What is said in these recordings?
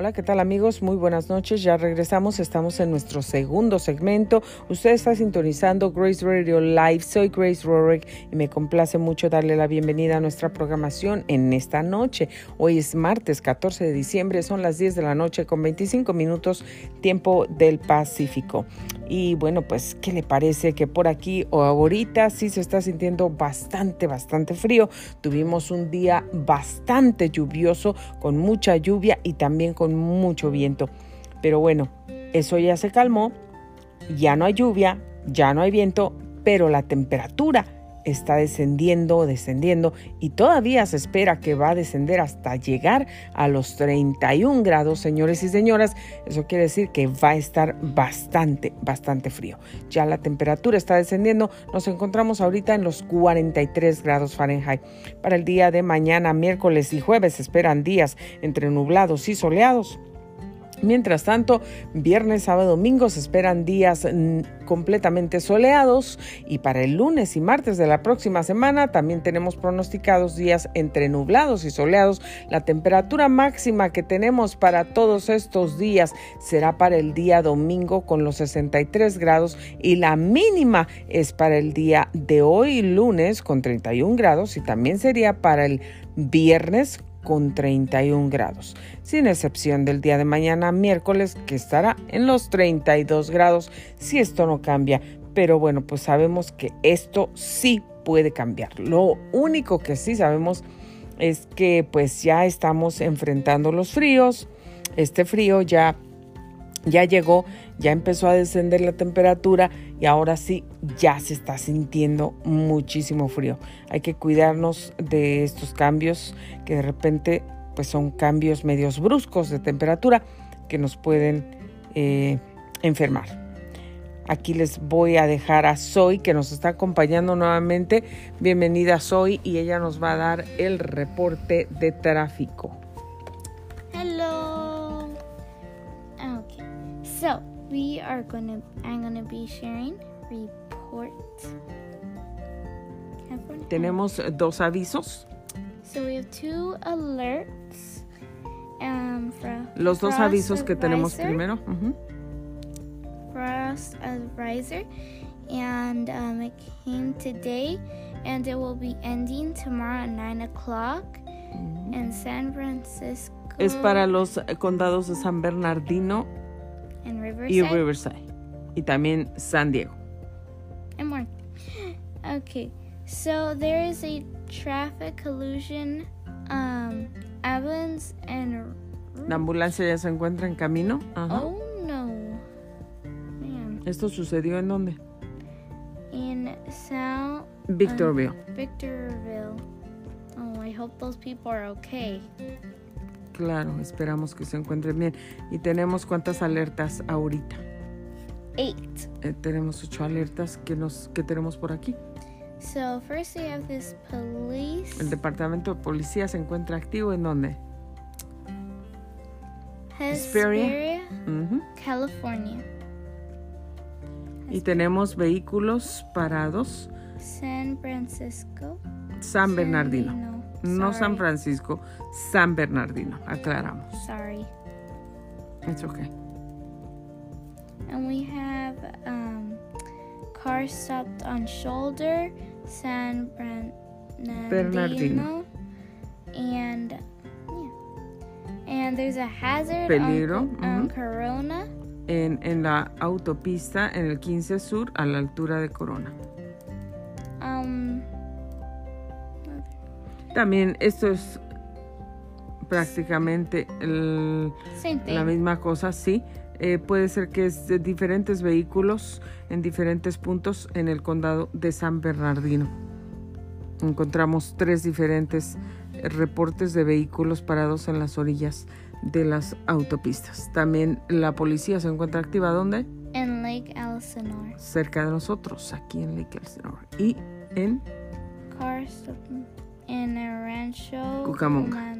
Hola, ¿qué tal amigos? Muy buenas noches. Ya regresamos. Estamos en nuestro segundo segmento. Usted está sintonizando Grace Radio Live. Soy Grace Rorick y me complace mucho darle la bienvenida a nuestra programación en esta noche. Hoy es martes 14 de diciembre. Son las 10 de la noche con 25 minutos tiempo del Pacífico. Y bueno, pues, ¿qué le parece que por aquí o ahorita sí se está sintiendo bastante, bastante frío? Tuvimos un día bastante lluvioso, con mucha lluvia y también con mucho viento. Pero bueno, eso ya se calmó, ya no hay lluvia, ya no hay viento, pero la temperatura está descendiendo, descendiendo y todavía se espera que va a descender hasta llegar a los 31 grados, señores y señoras. Eso quiere decir que va a estar bastante, bastante frío. Ya la temperatura está descendiendo. Nos encontramos ahorita en los 43 grados Fahrenheit. Para el día de mañana, miércoles y jueves, esperan días entre nublados y soleados Mientras tanto, viernes, sábado, domingo se esperan días mm, completamente soleados y para el lunes y martes de la próxima semana también tenemos pronosticados días entre nublados y soleados. La temperatura máxima que tenemos para todos estos días será para el día domingo con los 63 grados y la mínima es para el día de hoy lunes con 31 grados y también sería para el viernes con 31 grados, sin excepción del día de mañana miércoles que estará en los 32 grados si esto no cambia. Pero bueno, pues sabemos que esto sí puede cambiar. Lo único que sí sabemos es que pues ya estamos enfrentando los fríos. Este frío ya ya llegó, ya empezó a descender la temperatura y ahora sí ya se está sintiendo muchísimo frío. Hay que cuidarnos de estos cambios que de repente pues son cambios medios bruscos de temperatura que nos pueden eh, enfermar. Aquí les voy a dejar a Zoe que nos está acompañando nuevamente. Bienvenida Zoe y ella nos va a dar el reporte de tráfico. So we are gonna I'm gonna be sharing report. Tenemos dos avisos. So we have two alerts. Um, Los dos avisos que tenemos primero. Uh -huh. Frost advisor, and um, it came today, and it will be ending tomorrow at nine o'clock uh -huh. in San Francisco. Es para los condados de San Bernardino and Riverside. Y Riverside. Y también San Diego. And more. Okay, so there is a traffic collision. Um, Evans and. La ambulancia ya se encuentra en camino. Ajá. Oh no. Man. ¿Esto sucedió en dónde? In South. Victorville. Um, Victorville. Oh, I hope those people are okay. Claro, esperamos que se encuentren bien. ¿Y tenemos cuántas alertas ahorita? Eight. Eh, tenemos ocho alertas que, nos, que tenemos por aquí. So, first we have this police. El departamento de policía se encuentra activo en dónde? Hesperia, California. Y tenemos vehículos parados. San Francisco. San Bernardino. No San Francisco, San Bernardino, aclaramos. Sorry. It's okay. And we have um, car stopped on shoulder, San Bernardino. Bernardino. And yeah. And there's a hazard Peligro. on, on Corona. En, en la autopista en el 15 Sur a la altura de Corona. Um, también esto es prácticamente la misma cosa, sí. Eh, puede ser que es de diferentes vehículos en diferentes puntos en el condado de San Bernardino. Encontramos tres diferentes reportes de vehículos parados en las orillas de las autopistas. También la policía se encuentra activa ¿dónde? En Lake Elsinore. Cerca de nosotros, aquí en Lake Elsinore. Y en en el rancho Cucamonga.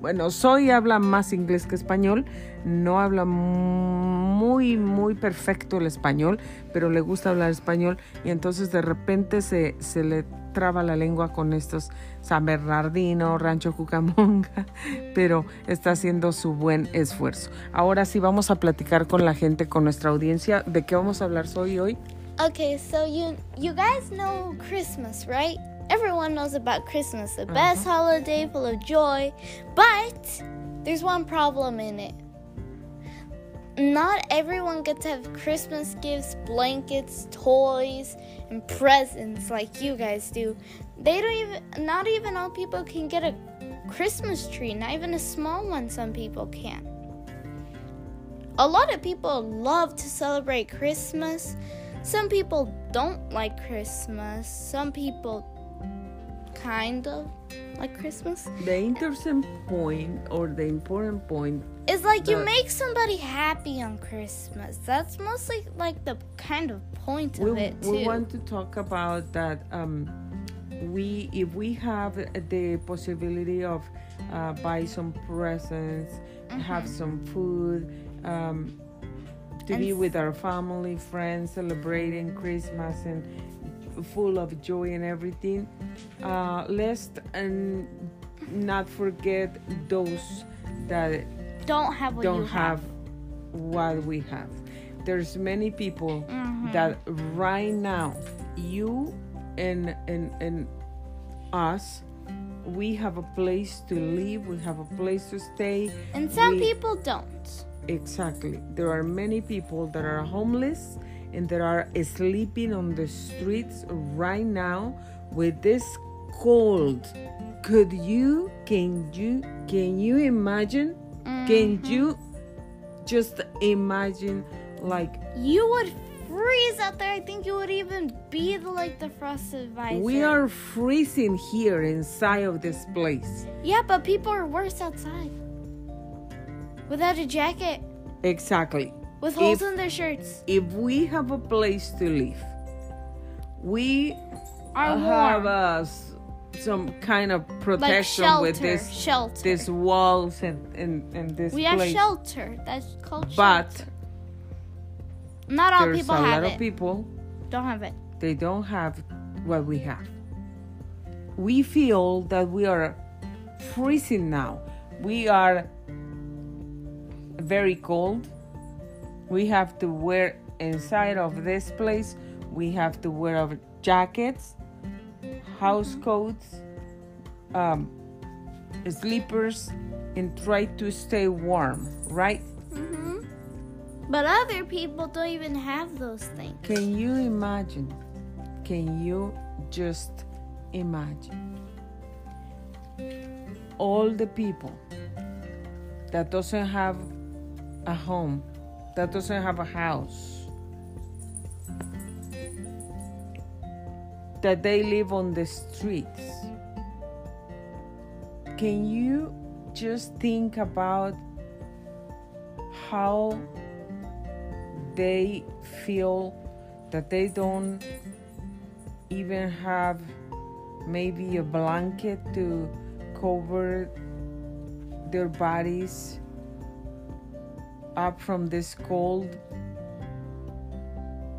Bueno, Soy habla más inglés que español, no habla muy, muy perfecto el español, pero le gusta hablar español y entonces de repente se, se le traba la lengua con estos San Bernardino, Rancho Cucamonga, pero está haciendo su buen esfuerzo. Ahora sí vamos a platicar con la gente, con nuestra audiencia. ¿De qué vamos a hablar hoy hoy? Okay, so you you guys know Christmas, right? Everyone knows about Christmas, the uh-huh. best holiday full of joy, but there's one problem in it. Not everyone gets to have Christmas gifts, blankets, toys, and presents like you guys do. They don't even not even all people can get a Christmas tree, not even a small one some people can. A lot of people love to celebrate Christmas. Some people don't like Christmas. Some people kind of like Christmas. The interesting point or the important point is like you make somebody happy on Christmas. That's mostly like the kind of point of it too. we want to talk about that um, we if we have the possibility of uh, buy some presents have some food um, to And be with our family friends celebrating christmas and full of joy and everything uh, let's and not forget those that don't have what don't you have what we have. There's many people Mhm. that right now, you and and and us, we have a place to live, we have a place to stay. And some we- people don't. Exactly. There are many people that are homeless and that are sleeping on the streets right now with this cold. Could you can you can you imagine? Can Mhm. you just imagine like You would freeze out there. I think you would even be the, like the frost advisor. we are freezing here inside of this place? Yeah, but people are worse outside. Without a jacket, Exactly. with holes If- in their shirts, If we have a place to live, we are have uh, some kind of like protection shelter. with this shelter. this walls and and, and this we have shelter. That's called But shelter. Not all people a have lot it. of people Don't have it. they don't have what we have. We feel that we are freezing now. We are very cold. We have to wear inside of this place. We have to wear our jackets, house coats, um, sleepers, and try to stay warm. Right? hmm But other people don't even have those things. Can you imagine? Can you just imagine? All the people that doesn't have a home, that doesn't have a house, that they live on the streets. Can you just think about how they feel that they don't even have maybe a blanket to cover their bodies up from this cold.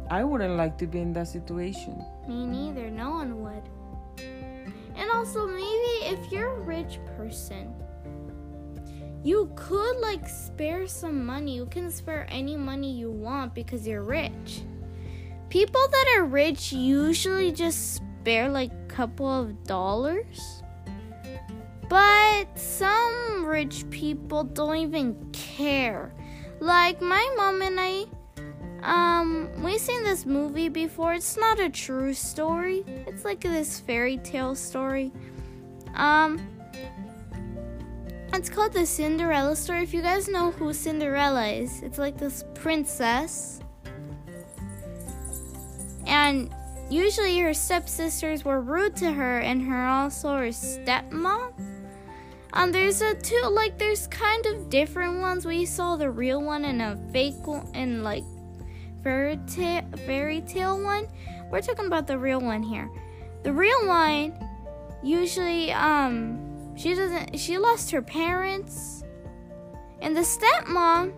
I wouldn't like to be in that situation. Me neither. No one would. And also, maybe if you're a rich person, you could like spare some money. You can spare any money you want because you're rich. People that are rich usually just spare like a couple of dollars. But some rich people don't even care. Like my mom and I um, we've seen this movie before. It's not a true story. It's like this fairy tale story. Um, it's called the Cinderella story. If you guys know who Cinderella is, it's like this princess. And usually her stepsisters were rude to her and her also her stepmom. Um, there's a two like there's kind of different ones. We saw the real one and a fake one and like fairy tale fairy tale one. We're talking about the real one here. The real one usually um she doesn't she lost her parents. And the stepmom,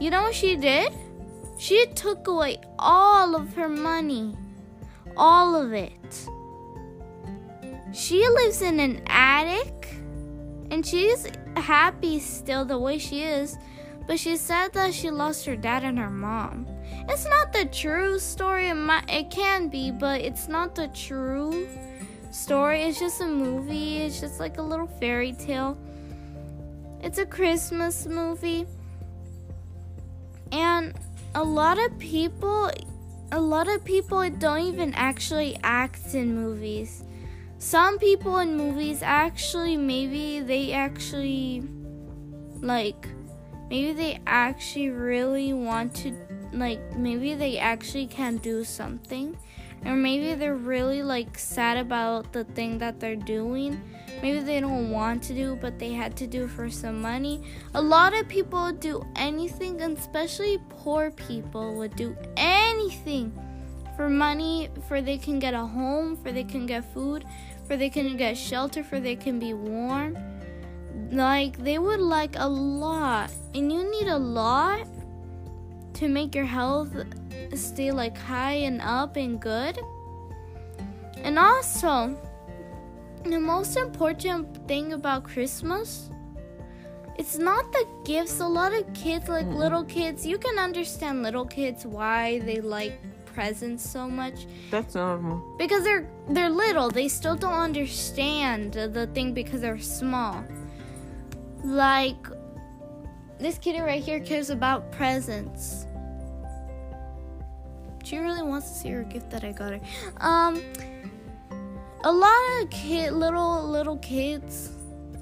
you know what she did? She took away all of her money. All of it. She lives in an attic and she's happy still the way she is, but she said that she lost her dad and her mom. It's not the true story. It, might, it can be, but it's not the true story. It's just a movie. It's just like a little fairy tale. It's a Christmas movie. And a lot of people a lot of people don't even actually act in movies. Some people in movies actually maybe they actually like maybe they actually really want to like maybe they actually can do something. Or maybe they're really like sad about the thing that they're doing. Maybe they don't want to do but they had to do for some money. A lot of people do anything and especially poor people would do anything for money for they can get a home for they can get food for they can get shelter for they can be warm like they would like a lot and you need a lot to make your health stay like high and up and good. And also, the most important thing about Christmas it's not the gifts. A lot of kids, like little kids, you can understand little kids why they like presents so much. That's normal. Because they're they're little. They still don't understand the thing because they're small. Like this kitty right here cares about presents. She really wants to see her gift that I got her. Um, a lot of kid, little little kids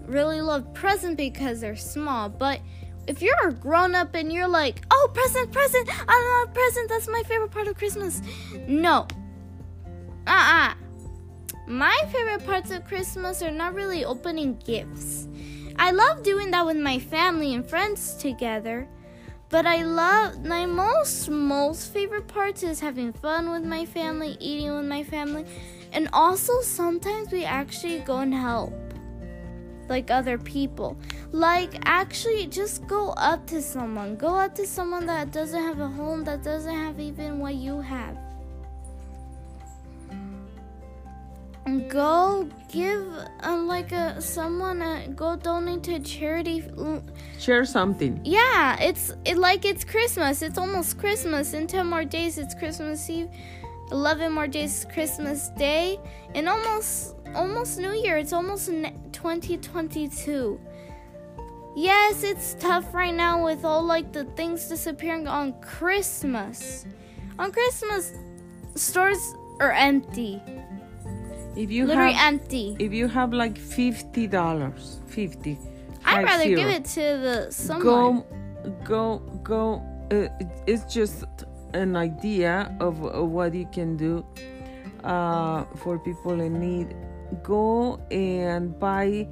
really love presents because they're small. But if you're a grown up and you're like, oh, present, present, I love present, That's my favorite part of Christmas. No. Uh uh-uh. uh My favorite parts of Christmas are not really opening gifts. I love doing that with my family and friends together. But I love my most most favorite parts is having fun with my family, eating with my family, and also sometimes we actually go and help like other people. Like actually just go up to someone. Go up to someone that doesn't have a home, that doesn't have even what you have. go give uh, like a someone uh, go donate to charity share something yeah it's it like it's christmas it's almost christmas in 10 more days it's christmas eve 11 more days christmas day and almost almost new year it's almost 2022 yes it's tough right now with all like the things disappearing on christmas on christmas stores are empty if you literally have, empty. If you have like fifty dollars, fifty. I'd rather zero, give it to the someone. Go, go, go. Uh, it's just an idea of, of what you can do uh, for people in need. Go and buy.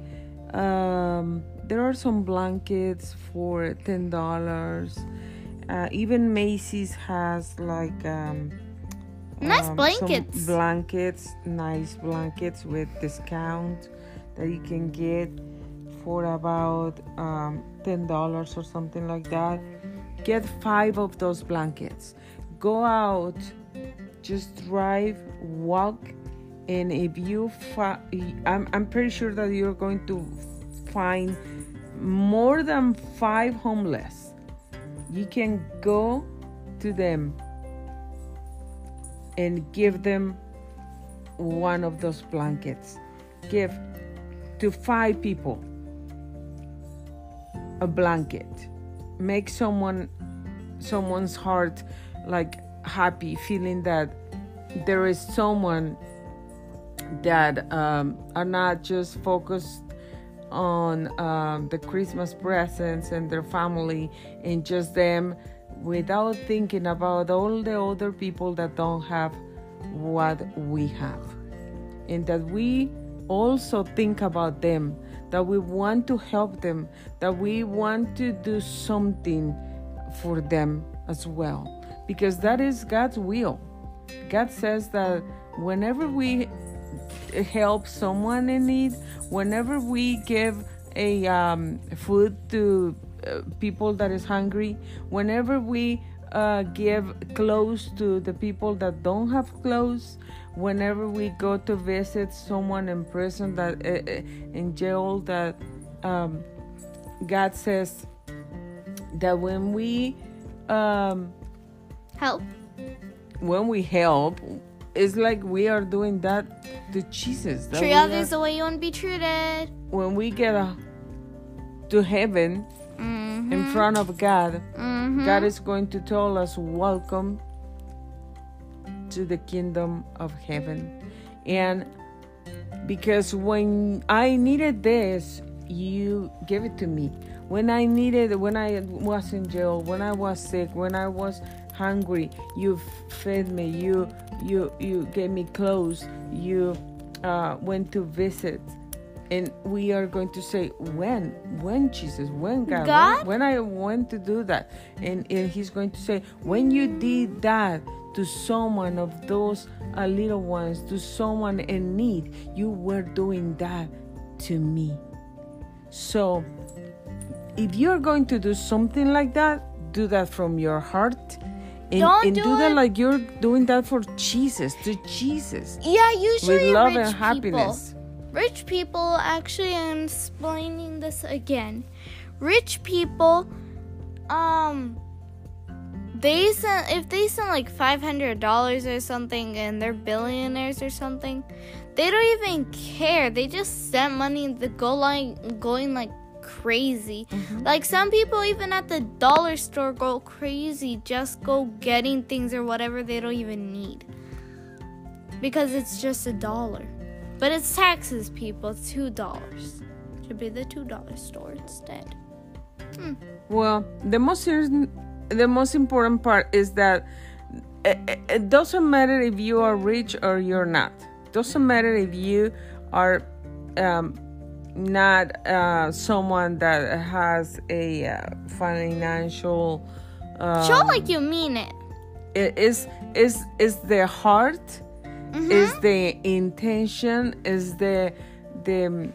Um, there are some blankets for ten dollars. Uh, even Macy's has like. Um, Nice um, blankets. blankets, nice blankets with discount that you can get for about um, ten dollars or something like that. Get five of those blankets. Go out, just drive, walk, and if you, I'm I'm pretty sure that you're going to find more than five homeless. You can go to them and give them one of those blankets. Give to five people a blanket. Make someone someone's heart like happy, feeling that there is someone that um, are not just focused on um, the Christmas presents and their family and just them without thinking about all the other people that don't have what we have. And that we also think about them, that we want to help them, that we want to do something for them as well. Because that is God's will. God says that whenever we help someone in need, whenever we give a um, food to uh, people that is hungry whenever we uh, give clothes to the people that don't have clothes. Whenever we go to visit someone in prison that uh, in jail, that um, God says that when we um, help, when we help, it's like we are doing that to Jesus. Treat others the way you want to be treated. When we get uh, to heaven mm-hmm. in front of God, mm-hmm. God is going to tell us, Welcome to the kingdom of heaven. And because when I needed this, you gave it to me. When I needed, when I was in jail, when I was sick, when I was hungry, you fed me. You you you gave me clothes. You uh, went to visit, and we are going to say when when Jesus when God, God? When, when I went to do that, and, and He's going to say when you did that to someone of those uh, little ones, to someone in need, you were doing that to me. So, if you're going to do something like that, do that from your heart. And, Don't and do, do that it. like you're doing that for Jesus, to Jesus. Yeah, usually with love rich and happiness. People, rich people, actually, I'm explaining this again. Rich people, um, they send if they send like five hundred dollars or something, and they're billionaires or something, they don't even care. They just send money the go like going like crazy. Mm-hmm. Like some people even at the dollar store go crazy just go getting things or whatever they don't even need. Because it's just a dollar. But it's taxes, people. Two dollars. Should be the two dollar store instead. Hmm. Well, the most the most important part is that it, it doesn't matter if you are rich or you're not. It doesn't matter if you are um, not uh, someone that has a uh, financial. Um, Show like you mean it. It is is is the heart, mm-hmm. is the intention, is the the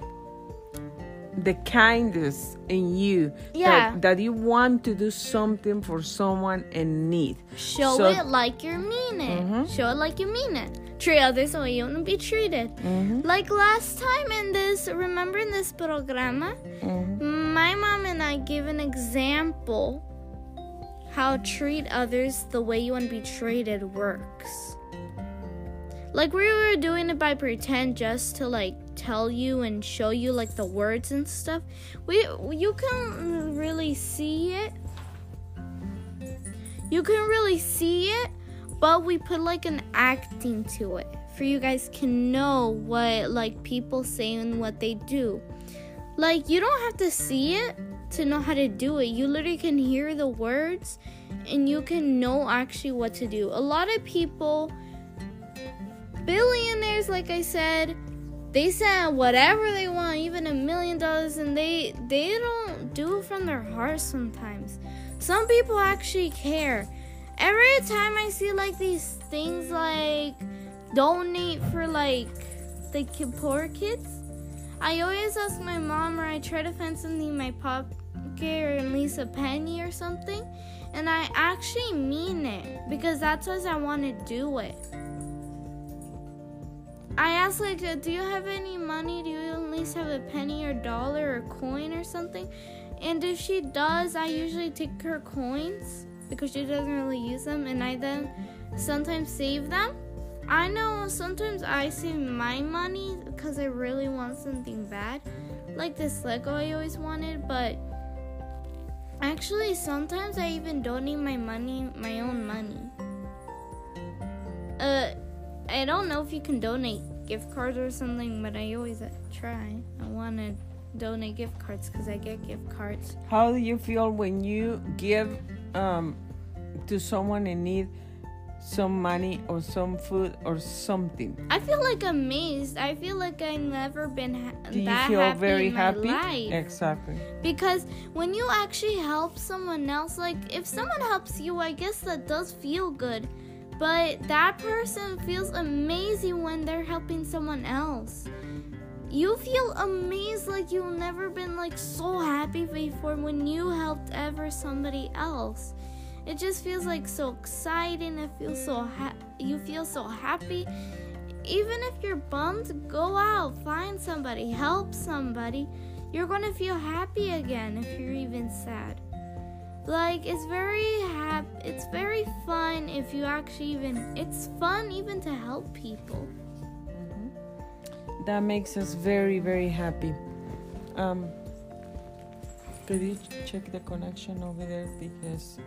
the kindness in you yeah. that, that you want to do something for someone in need. Show so, it like you mean it. Mm-hmm. Show it like you mean it. Treat others the way you want to be treated. Mm-hmm. Like last time in this, remember in this programa, mm-hmm. my mom and I gave an example how treat others the way you want to be treated works. Like we were doing it by pretend just to like tell you and show you like the words and stuff. We you can really see it. You can really see it, but we put like an acting to it for you guys can know what like people say and what they do. Like you don't have to see it to know how to do it. You literally can hear the words and you can know actually what to do. A lot of people billionaires, like I said, they send whatever they want, even a million dollars, and they they don't do it from their heart sometimes. Some people actually care. Every time I see like these things like donate for like the poor kids, I always ask my mom or I try to find something in my pocket or at least a penny or something. And I actually mean it because that's what I want to do it. I ask like, do you have any money? Do you at least have a penny or dollar or coin or something? And if she does, I usually take her coins because she doesn't really use them, and I then sometimes save them. I know sometimes I save my money because I really want something bad, like this Lego I always wanted, but actually sometimes I even donate my money, my own money. Uh I don't know if you can donate gift cards or something, but I always try. I want to donate gift cards because I get gift cards. How do you feel when you give um, to someone in need some money or some food or something? I feel like amazed. I feel like I've never been ha- do you that feel happy very in my happy? life. Exactly. Because when you actually help someone else, like if someone helps you, I guess that does feel good. But that person feels amazing when they're helping someone else. You feel amazed like you've never been like so happy before when you helped ever somebody else. it just feels like so exciting. It feels so ha- you feel so happy. Even if you're bummed, go out, find somebody, help somebody. You're to feel happy again if you're even sad. Like it's very happy. It's very fun if you actually even it's fun even to help people. That makes us very very happy. Um could you check the connection over there because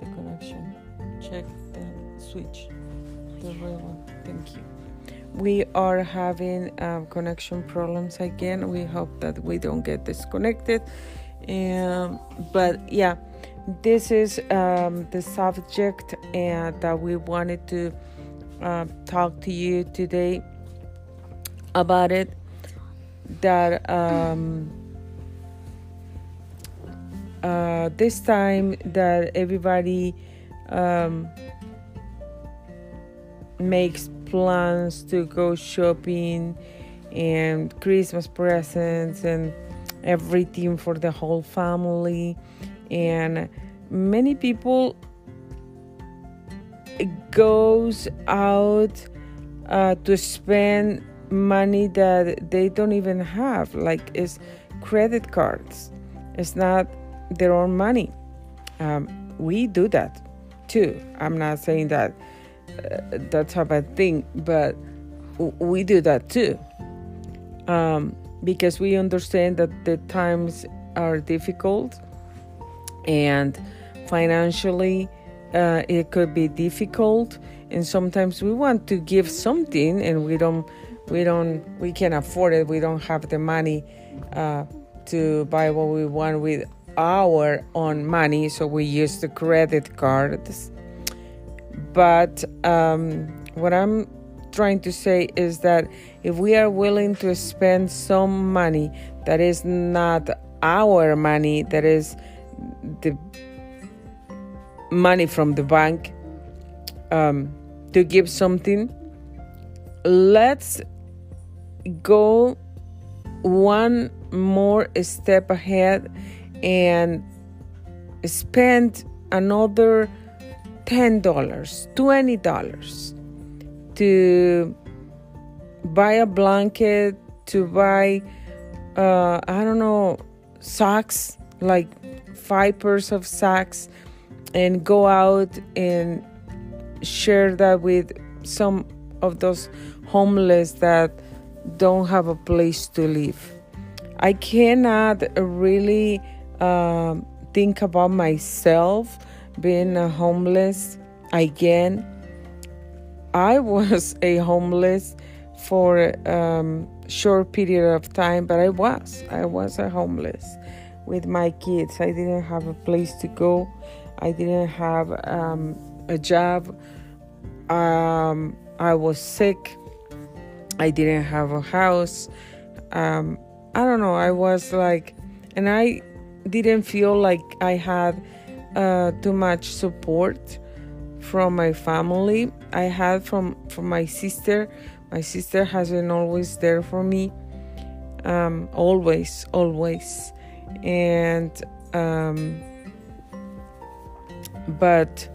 the connection. Check the switch. The real one. Thank you. We are having um, connection problems again. We hope that we don't get disconnected. Um, but yeah, this is um, the subject and that we wanted to uh, talk to you today about it. That um, uh, this time that everybody um, makes plans to go shopping and Christmas presents and everything for the whole family and many people goes out uh, to spend money that they don't even have like it's credit cards it's not their own money. Um, we do that too. I'm not saying that uh, that's a bad thing, but we do that too. Um, because we understand that the times are difficult and financially uh, it could be difficult and sometimes we want to give something and we don't we don't we can afford it we don't have the money uh, to buy what we want with our own money, so we use the credit cards. But um, what I'm trying to say is that if we are willing to spend some money that is not our money, that is the money from the bank, um, to give something, let's go one more step ahead and spend another $10, $20 to buy a blanket, to buy, uh, I don't know, socks, like five pairs of socks, and go out and share that with some of those homeless that don't have a place to live. I cannot really um, think about myself being a homeless again. I was a homeless for a um, short period of time, but I was. I was a homeless with my kids. I didn't have a place to go. I didn't have um, a job. Um, I was sick. I didn't have a house. Um, I don't know. I was like, and I didn't feel like I had uh, too much support from my family. I had from from my sister. My sister has been always there for me, um, always, always, and um, but.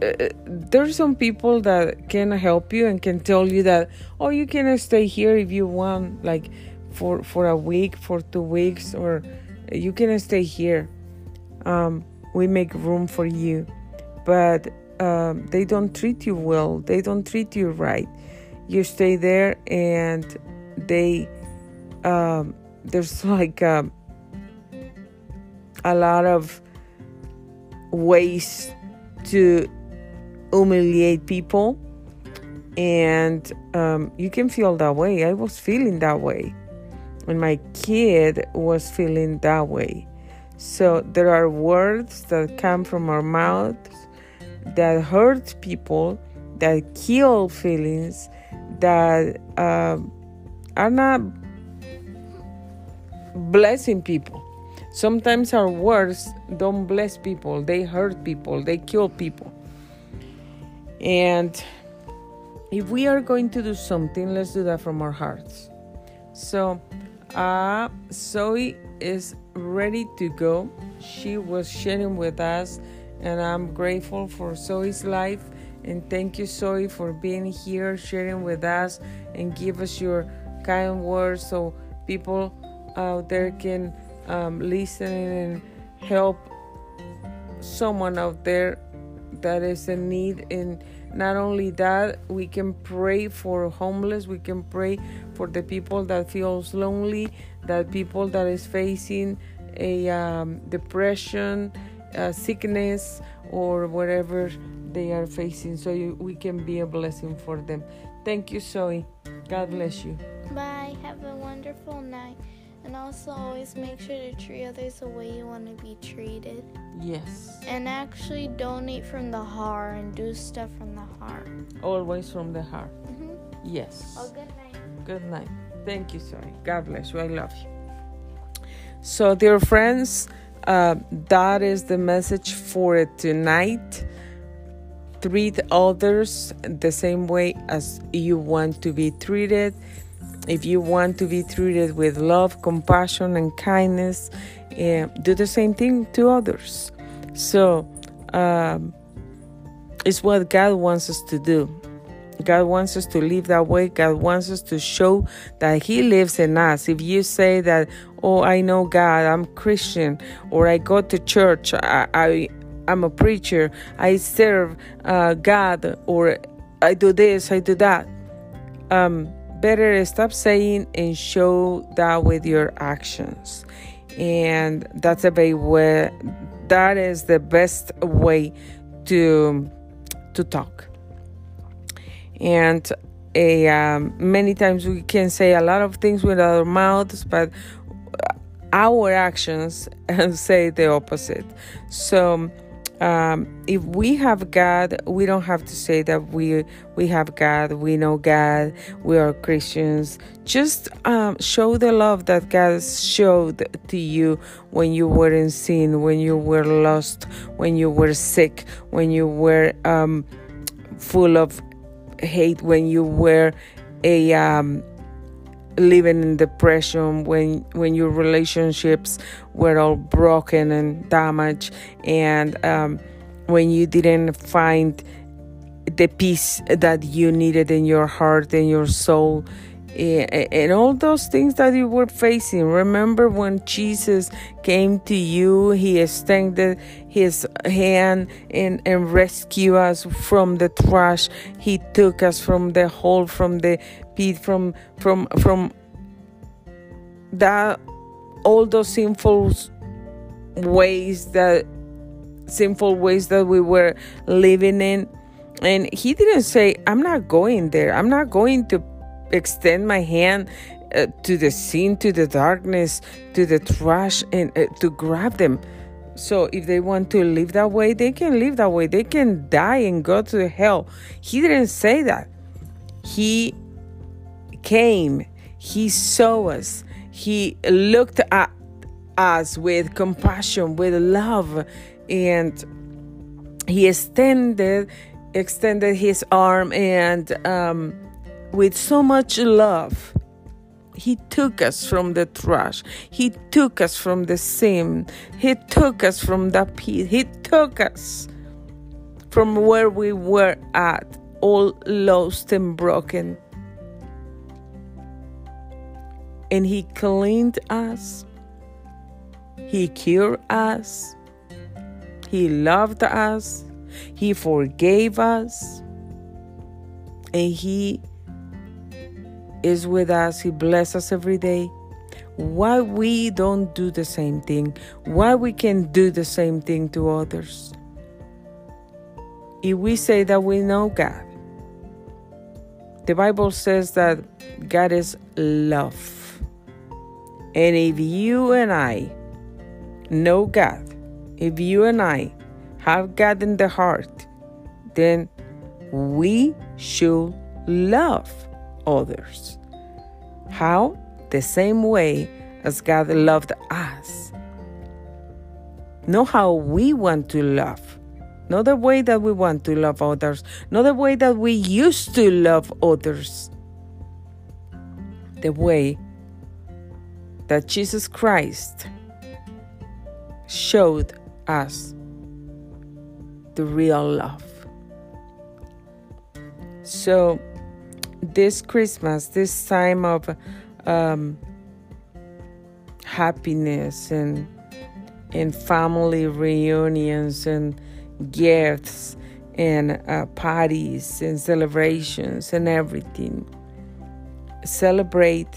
Uh, there's some people that can help you and can tell you that oh you can stay here if you want like for for a week for two weeks or you can stay here. Um, we make room for you, but um, they don't treat you well. They don't treat you right. You stay there, and they um, there's like um, a lot of ways to humiliate people, and um, you can feel that way. I was feeling that way and my kid was feeling that way. So there are words that come from our mouths that hurt people, that kill feelings, that uh, are not blessing people. Sometimes our words don't bless people, they hurt people, they kill people. And if we are going to do something, let's do that from our hearts. So uh, Zoe is ready to go. She was sharing with us And I'm grateful for Zoe's life. And thank you, Zoe, for being here, sharing with us, and give us your kind words so people out there can um, listen and help someone out there that is in need. And not only that, we can pray for homeless. We can pray for the people that feels lonely, that people that is facing a um, depression, sickness, or whatever they are facing. So you, we can be a blessing for them. Thank you, Zoe. God bless you. Bye. Have a wonderful night. And also always make sure to treat others the way you want to be treated. Yes. And actually donate from the heart and do stuff from the heart. Always from the heart. Mm-hmm. Yes. Oh, good night. Good night. Thank you, Zoe. God bless you. I love you. So, dear friends, uh, that is the message for tonight. Treat others the same way as you want to be treated. If you want to be treated with love, compassion, and kindness, uh, do the same thing to others. So, um, it's what God wants us to do. God wants us to live that way. God wants us to show that He lives in us. If you say that, oh, I know God, I'm Christian, or I go to church, I, I I'm a preacher, I serve uh, God, or I do this, I do that. Um, better stop saying and show that with your actions. And that's a way where that is the best way to to talk. And a um, many times we can say a lot of things with our mouths but our actions say the opposite. So um, if we have God, we don't have to say that we we have God, we know God, we are Christians. Just um, show the love that God showed to you when you were in sin, when you were lost, when you were sick, when you were um, full of hate, when you were a um, living in depression when when your relationships were all broken and damaged and um, when you didn't find the peace that you needed in your heart and your soul and all those things that you were facing. Remember when Jesus came to you, he extended his hand and, and rescued us from the trash. He took us from the hole, from the from from from that all those sinful ways that sinful ways that we were living in. And he didn't say, I'm not going there. I'm not going to extend my hand uh, to the sin, to the darkness, to the trash, and uh, to grab them. So if they want to live that way, they can live that way. They can die and go to hell. He didn't say that. He came, He saw us, He looked at us with compassion, with love, and He extended extended His arm and um, with so much love. He took us from the trash. He took us from the sin. He took us from the pit. He took us from where we were at, all lost and broken. And He cleaned us. He cured us. He loved us. He forgave us. And He is with us. He blesses us every day. Why we don't do the same thing? Why we can do the same thing to others? If we say that we know God, the Bible says that God is love. And if you and I know God, if you and I have God in the heart, then we should love others. How? The same way as God loved us. Know how we want to love. Not the way that we want to love others. Not the way that we used to love others. The way that Jesus Christ showed us the real love. So, this Christmas, this time of um, happiness and and family reunions and gifts and uh, parties and celebrations and everything. Celebrate.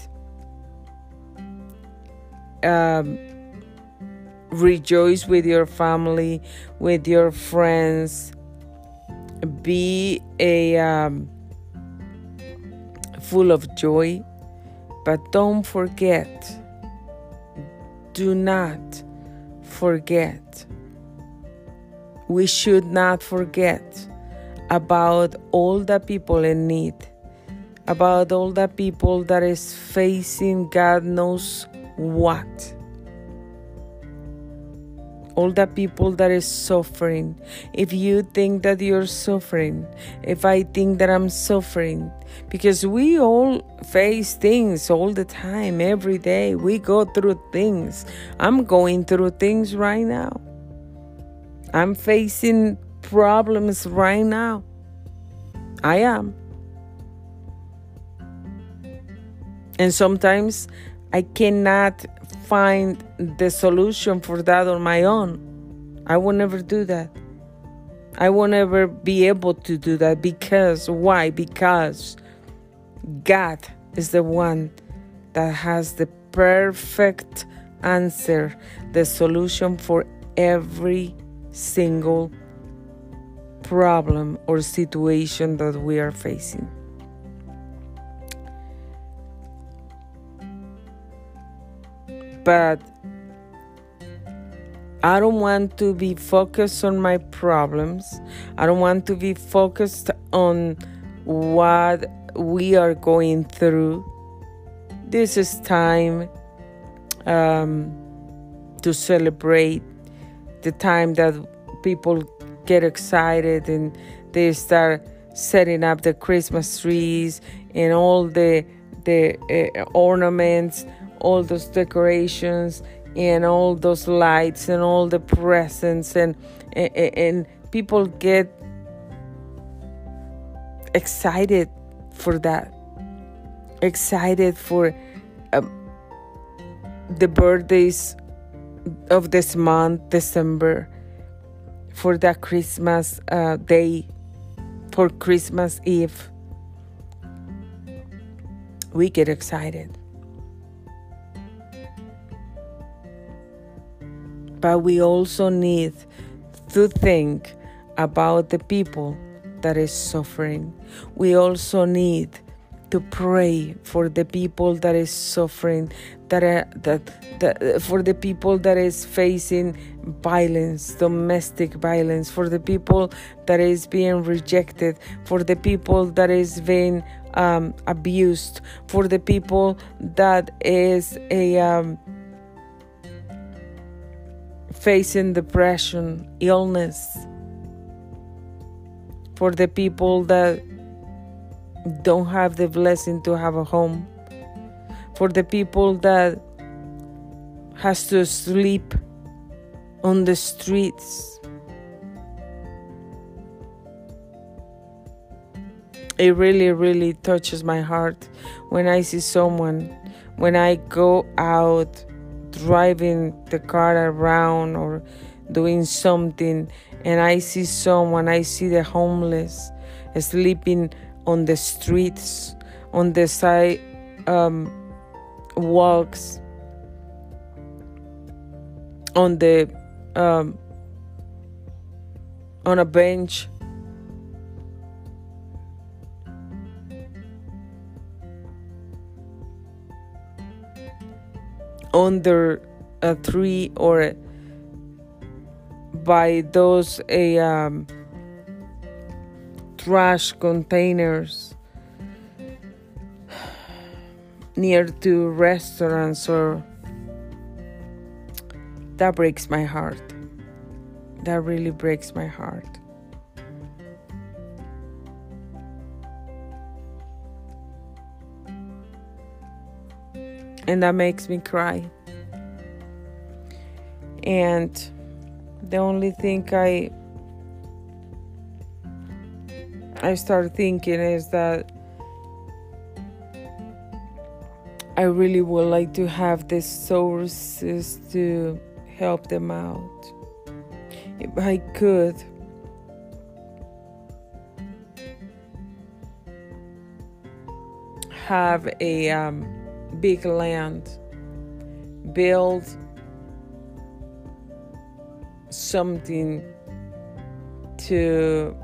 Um, rejoice with your family, with your friends. Be a um, full of joy, but don't forget. Do not forget. We should not forget about all the people in need, about all the people that is facing God knows what? All the people that is suffering. If you think that you're suffering if i think that i'm suffering because we all face things all the time every day. We go through things. I'm going through things right now. I'm facing problems right now. I am. And sometimes i cannot find the solution for that on my own. I will never do that. I will never be able to do that because why? Because God is the one that has the perfect answer, the solution for every single problem or situation that we are facing. But I don't want to be focused on my problems. I don't want to be focused on what we are going through. This is time um, to celebrate the time that people get excited and they start setting up the Christmas trees and all the the uh, ornaments all those decorations and all those lights and all the presents and and, and people get excited for that. Excited for um, the birthdays of this month december for that christmas uh, day for christmas eve. We get excited but we also need to think about the people that is suffering. We also need to pray for the people that is suffering that are that, that for the people that is facing violence domestic violence for the people that is being rejected for the people that is being um, abused for the people that is a um, facing depression, illness, for the people that don't have the blessing to have a home, for the people that has to sleep on the streets. It really, really touches my heart when I see someone, when I go out driving the car around or doing something and I see someone, I see the homeless sleeping on the streets, on the side um, walks, on the um, on a bench under a tree or by those a um, trash containers near to restaurants or that breaks my heart. That really breaks my heart and that makes me cry. And the only thing I I start thinking is that I really would like to have the sources to help them out. If I could, have a um, big land, build something to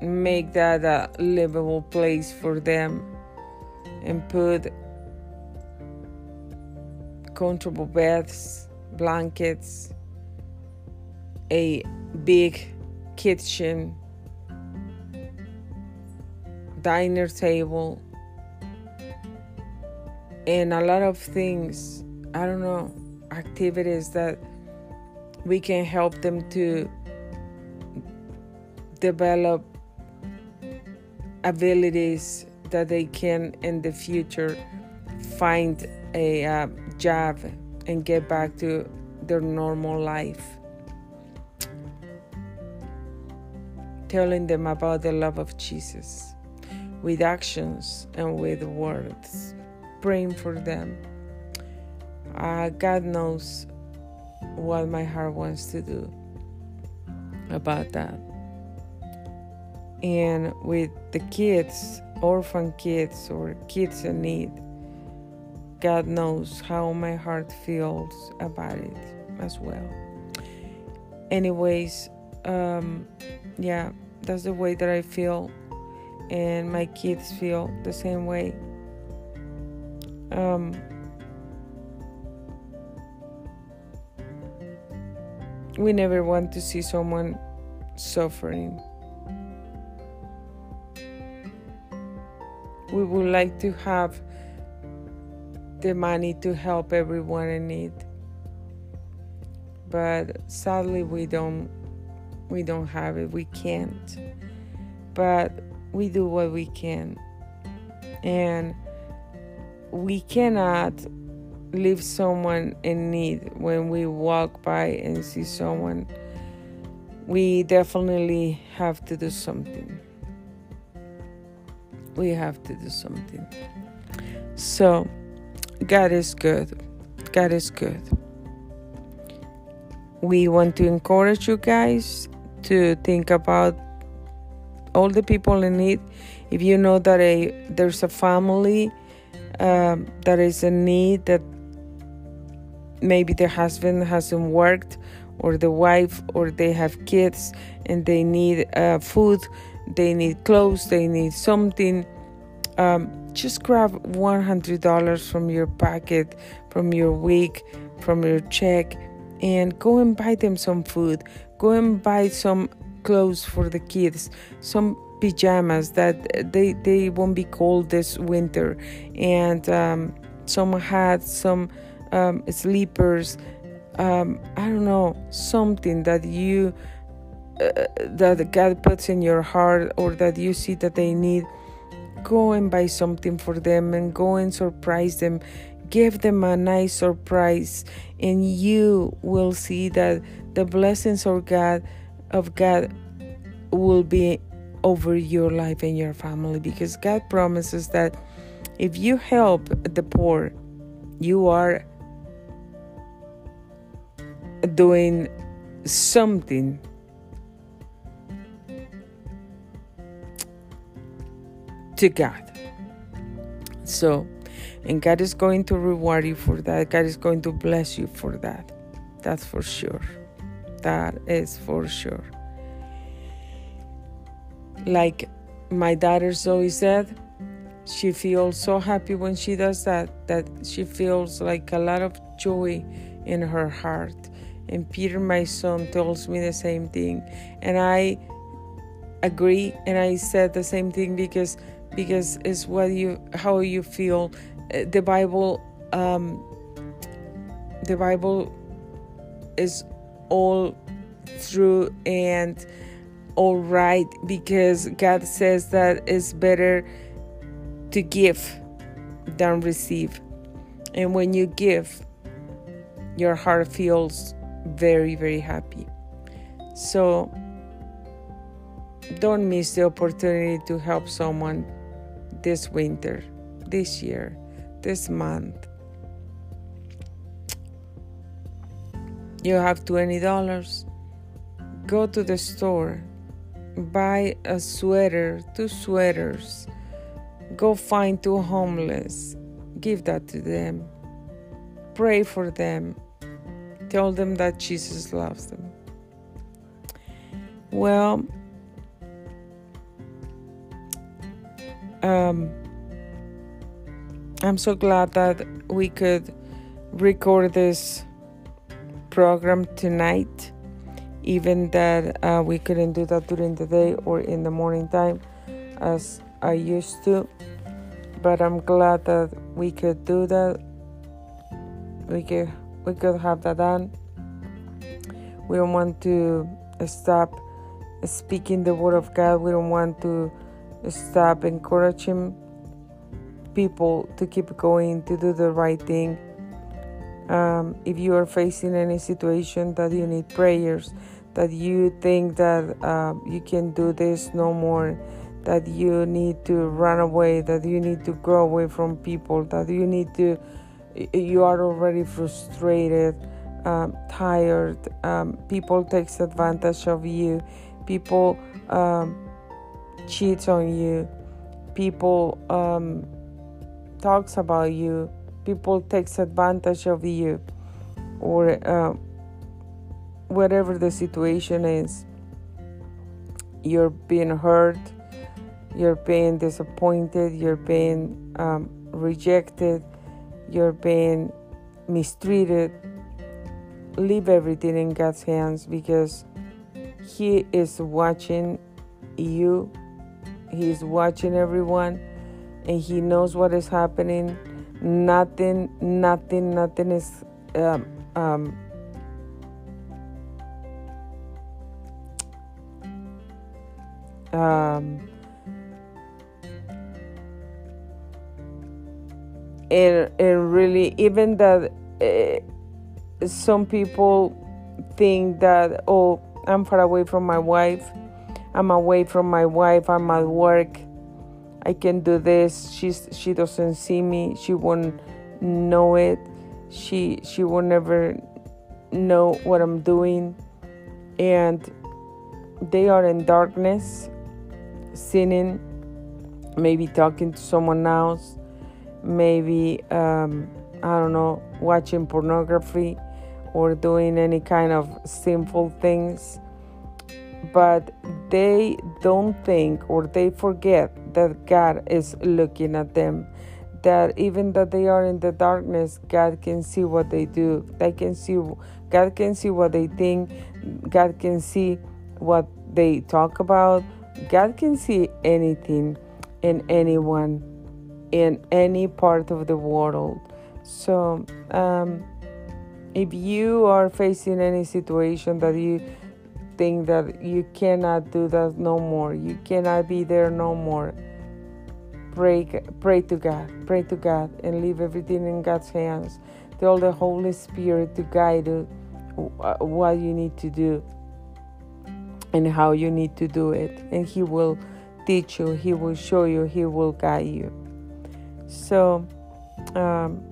make that a livable place for them and put comfortable beds, blankets, a big kitchen, diner table, and a lot of things. I don't know, activities that we can help them to develop abilities that they can in the future find a uh, job and get back to their normal life. Telling them about the love of Jesus with actions and with words, praying for them. Uh, God knows what my heart wants to do about that. And with the kids, orphan kids or kids in need, God knows how my heart feels about it as well. Anyways, um, yeah, that's the way that I feel, and my kids feel the same way. Um, we never want to see someone suffering. We would like to have the money to help everyone in need. But sadly we don't we don't have it. We can't. But we do what we can. And we cannot leave someone in need when we walk by and see someone. We definitely have to do something. We have to do something. So god is good. God is good. We want to encourage you guys to think about all the people in need. If you know that a there's a family um, that is in need that maybe the husband hasn't worked or the wife or they have kids and they need uh, food they need clothes they need something. Um, just grab $100 from your pocket from your week from your check and go and buy them some food. Go and buy some clothes for the kids some pajamas that they they won't be cold this winter. And um, some hats some um, sleepers um, i don't know something that you uh, that god puts in your heart or that you see that they need go and buy something for them and go and surprise them. Give them a nice surprise and you will see that the blessings of god of god will be over your life and your family because god promises that if you help the poor you are doing something to God. So, and God is going to reward you for that. God is going to bless you for that. That's for sure. That is for sure. Like my daughter Zoe said, she feels so happy when she does that, that she feels like a lot of joy in her heart and Peter, my son, tells me the same thing. And I agree and I said the same thing because because it's what you how you feel. Uh, the Bible um, the Bible is all true and all right because God says that it's better to give than receive. And when you give, your heart feels very, very happy. So don't miss the opportunity to help someone this winter, this year, this month. You have $20. Go to the store, buy a sweater, two sweaters. Go find two homeless, give that to them. Pray for them. Tell them that Jesus loves them. Well, um, I'm so glad that we could record this program tonight, even that uh, we couldn't do that during the day or in the morning time as I used to. But I'm glad that we could do that. We could we could have that done. We don't want to stop speaking the word of God. We don't want to stop encouraging people to keep going, to do the right thing. Um, if you are facing any situation that you need prayers, that you think that uh, you can do this no more, that you need to run away, that you need to go away from people, that you need to, you are already frustrated, um, tired, um, people takes advantage of you, people um, cheats on you, people um, talks about you, people takes advantage of you, or uh, whatever the situation is. You're being hurt, you're being disappointed, you're being um, rejected, you're being mistreated. Leave everything in God's hands because He is watching you He's watching everyone and He knows what is happening. Nothing, nothing, nothing is. Um, um, um, and, and really, even that uh, some people think that, oh, I'm far away from my wife I'm away from my wife, I'm at work. I can do this. She's she doesn't see me. She won't know it. She she will never know what I'm doing. And they are in darkness, sinning, maybe talking to someone else, maybe um, I don't know, watching pornography or doing any kind of sinful things but they don't think or they forget that God is looking at them. That even that they are in the darkness, God can see what they do. They can see God can see what they think. God can see what they talk about. God can see anything in anyone in any part of the world. So, um, if you are facing any situation that you think that you cannot do that no more. You cannot be there no more. Pray, pray to God. Pray to God and leave everything in God's hands. Tell the Holy Spirit to guide you uh, what you need to do and how you need to do it. And He will teach you, He will show you, He will guide you. So, um,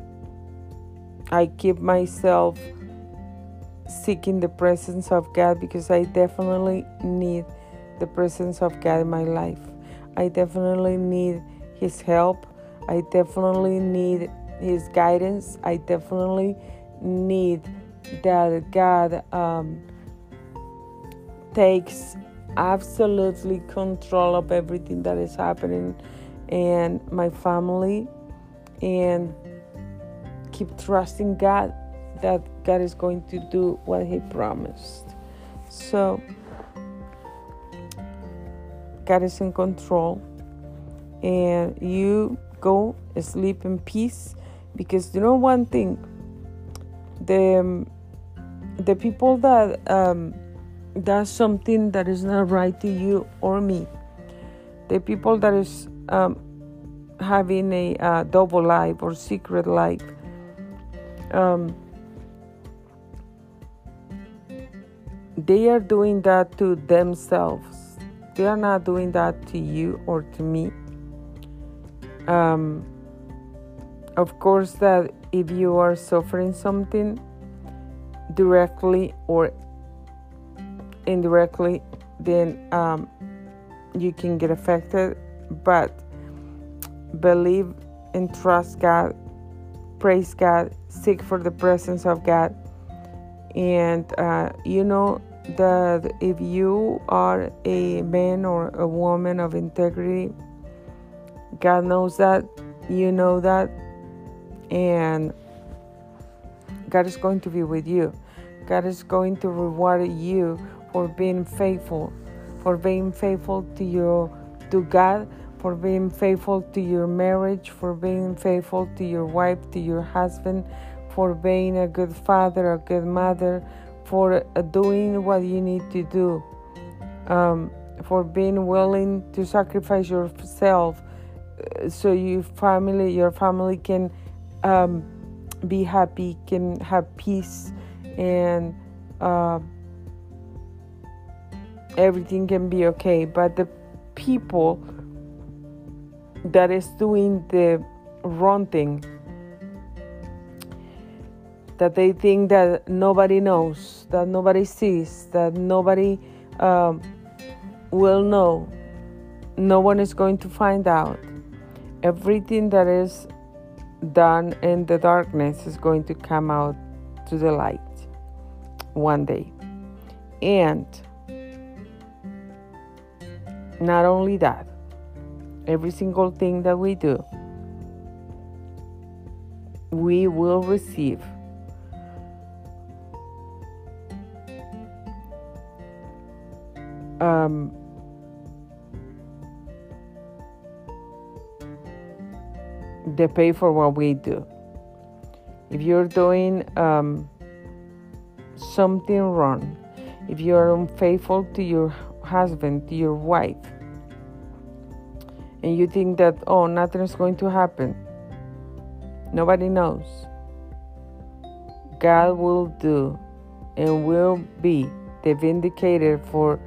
I keep myself seeking the presence of God because I definitely need the presence of God in my life. I definitely need His help. I definitely need His guidance. I definitely need that God um, takes absolutely control of everything that is happening and my family and keep trusting God that God is going to do what He promised. So, God is in control, and you go sleep in peace because you know one thing the the people that um, does something that is not right to you or me the people that is um, having a uh, double life or secret life um, they are doing that to themselves. they are not doing that to you or to me. Um, of course, that if you are suffering something directly or indirectly, then um, you can get affected. But believe and trust God, praise God, seek for the presence of God. And uh, you know that if you are a man or a woman of integrity, God knows that, you know that, and God is going to be with you. God is going to reward you for being faithful, for being faithful to your to God, for being faithful to your marriage, for being faithful to your wife, to your husband, for being a good father, a good mother, for doing what you need to do, um, for being willing to sacrifice yourself uh, so your family, your family can um, be happy, can have peace, and uh, everything can be okay. But the people that is doing the wrong thing that they think that nobody knows, that nobody sees, that nobody um, will know. No one is going to find out. Everything that is done in the darkness is going to come out to the light one day. And not only that, every single thing that we do, we will receive um, the pay for what we do. If you're doing um, something wrong, if you're unfaithful to your husband, your wife, and you think that, oh, nothing's going to happen, nobody knows. God will do and will be the vindicator for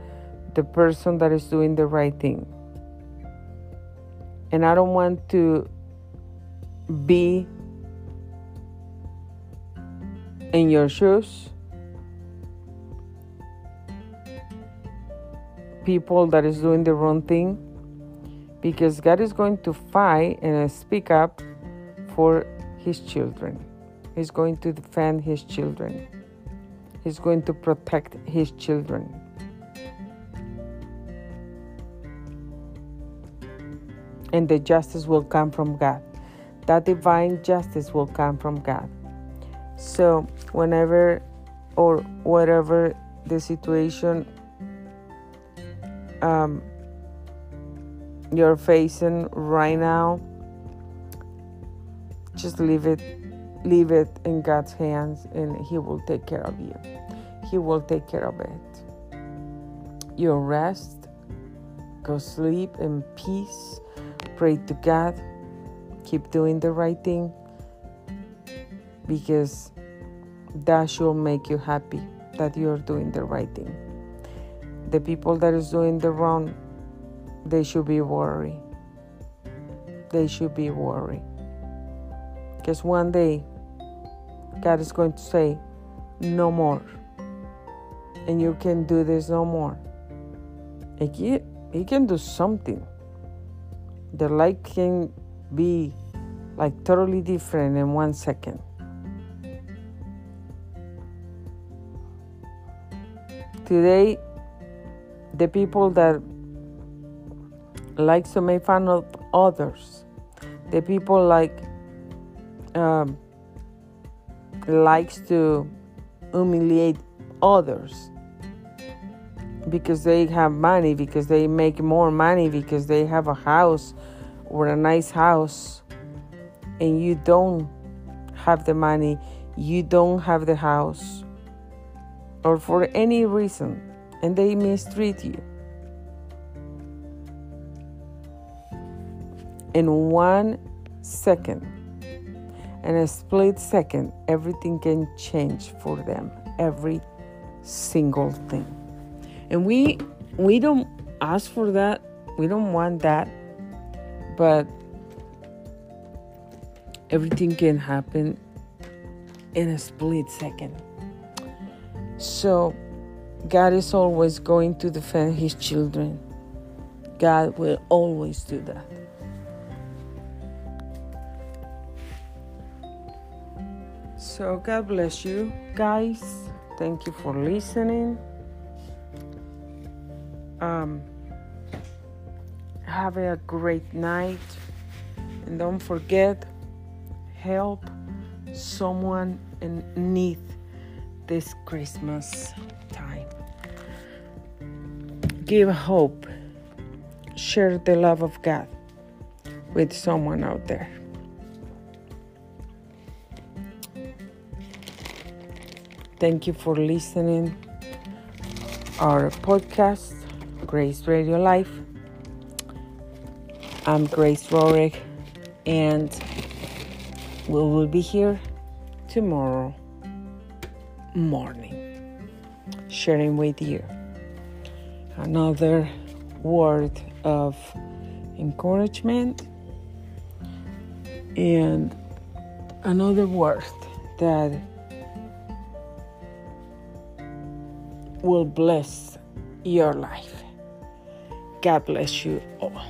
the person that is doing the right thing. And I don't want to be in your shoes. People that is doing the wrong thing because God is going to fight and speak up for his children. He's going to defend his children. He's going to protect his children. and the justice will come from God. That divine justice will come from God. So, whenever or whatever the situation um, you're facing right now, just leave it leave it in God's hands and he will take care of you. He will take care of it. You rest, go sleep in peace Pray to God. Keep doing the right thing because that should make you happy that you're doing the right thing. The people that is doing the wrong, they should be worried. They should be worried. Because one day, God is going to say, no more. And you can do this no more. He, he can do something the light can be like totally different in one second. Today, the people that like to make fun of others, the people like um, likes to humiliate others because they have money, because they make more money, because they have a house or a nice house, and you don't have the money, you don't have the house, or for any reason, and they mistreat you. In one second, in a split second, everything can change for them. Every single thing and we we don't ask for that. We don't want that. But everything can happen in a split second. So, God is always going to defend His children. God will always do that. So, God bless you guys. Thank you for listening. Um, have a great night. And don't forget, help someone in need this Christmas. Give hope. Share the love of God with someone out there. Thank you for listening our podcast, Grace Radio Life. I'm Grace Rorick, and we will be here tomorrow morning, sharing with you another word of encouragement and another word that will bless your life. God bless you all.